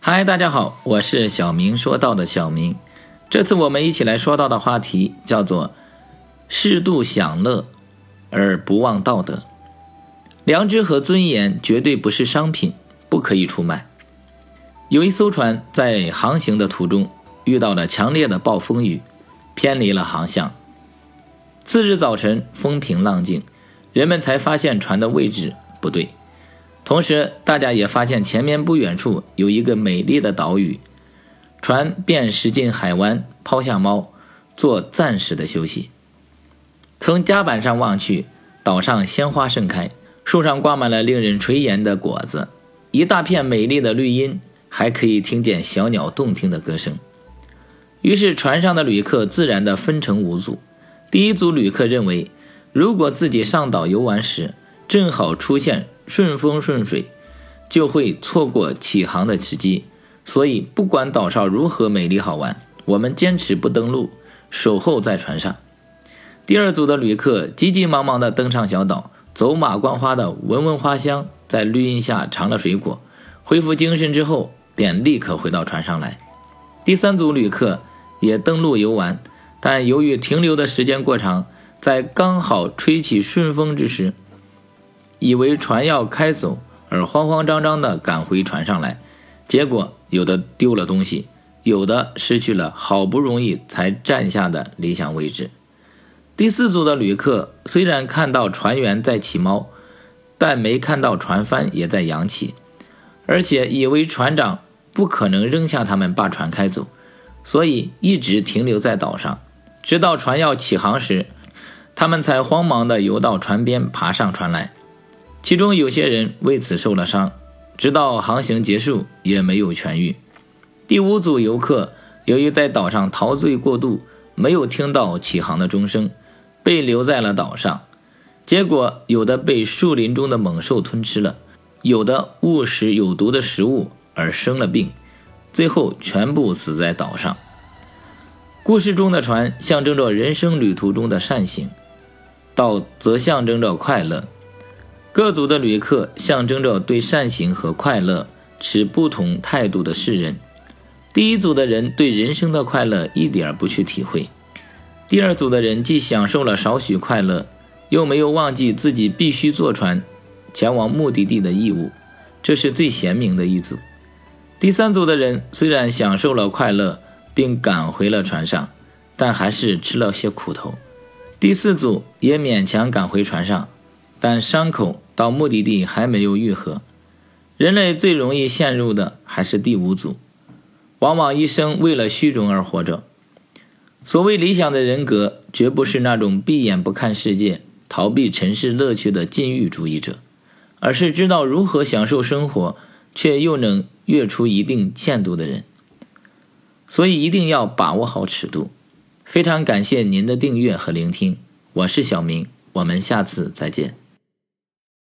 嗨，大家好，我是小明说道的小明。这次我们一起来说到的话题叫做“适度享乐而不忘道德”。良知和尊严绝对不是商品，不可以出卖。有一艘船在航行的途中遇到了强烈的暴风雨，偏离了航向。次日早晨，风平浪静，人们才发现船的位置不对。同时，大家也发现前面不远处有一个美丽的岛屿，船便驶进海湾，抛下猫，做暂时的休息。从甲板上望去，岛上鲜花盛开，树上挂满了令人垂涎的果子，一大片美丽的绿荫，还可以听见小鸟动听的歌声。于是，船上的旅客自然的分成五组。第一组旅客认为，如果自己上岛游玩时正好出现。顺风顺水，就会错过起航的时机。所以，不管岛上如何美丽好玩，我们坚持不登陆，守候在船上。第二组的旅客急急忙忙地登上小岛，走马观花地闻闻花香，在绿荫下尝了水果，恢复精神之后，便立刻回到船上来。第三组旅客也登陆游玩，但由于停留的时间过长，在刚好吹起顺风之时。以为船要开走，而慌慌张张地赶回船上来，结果有的丢了东西，有的失去了好不容易才占下的理想位置。第四组的旅客虽然看到船员在起锚，但没看到船帆也在扬起，而且以为船长不可能扔下他们把船开走，所以一直停留在岛上，直到船要起航时，他们才慌忙地游到船边，爬上船来。其中有些人为此受了伤，直到航行结束也没有痊愈。第五组游客由于在岛上陶醉过度，没有听到起航的钟声，被留在了岛上。结果有的被树林中的猛兽吞吃了，有的误食有毒的食物而生了病，最后全部死在岛上。故事中的船象征着人生旅途中的善行，岛则象征着快乐。各组的旅客象征着对善行和快乐持不同态度的世人。第一组的人对人生的快乐一点不去体会，第二组的人既享受了少许快乐，又没有忘记自己必须坐船前往目的地的义务，这是最贤明的一组。第三组的人虽然享受了快乐，并赶回了船上，但还是吃了些苦头。第四组也勉强赶回船上。但伤口到目的地还没有愈合，人类最容易陷入的还是第五组，往往一生为了虚荣而活着。所谓理想的人格，绝不是那种闭眼不看世界、逃避尘世乐趣的禁欲主义者，而是知道如何享受生活，却又能越出一定限度的人。所以一定要把握好尺度。非常感谢您的订阅和聆听，我是小明，我们下次再见。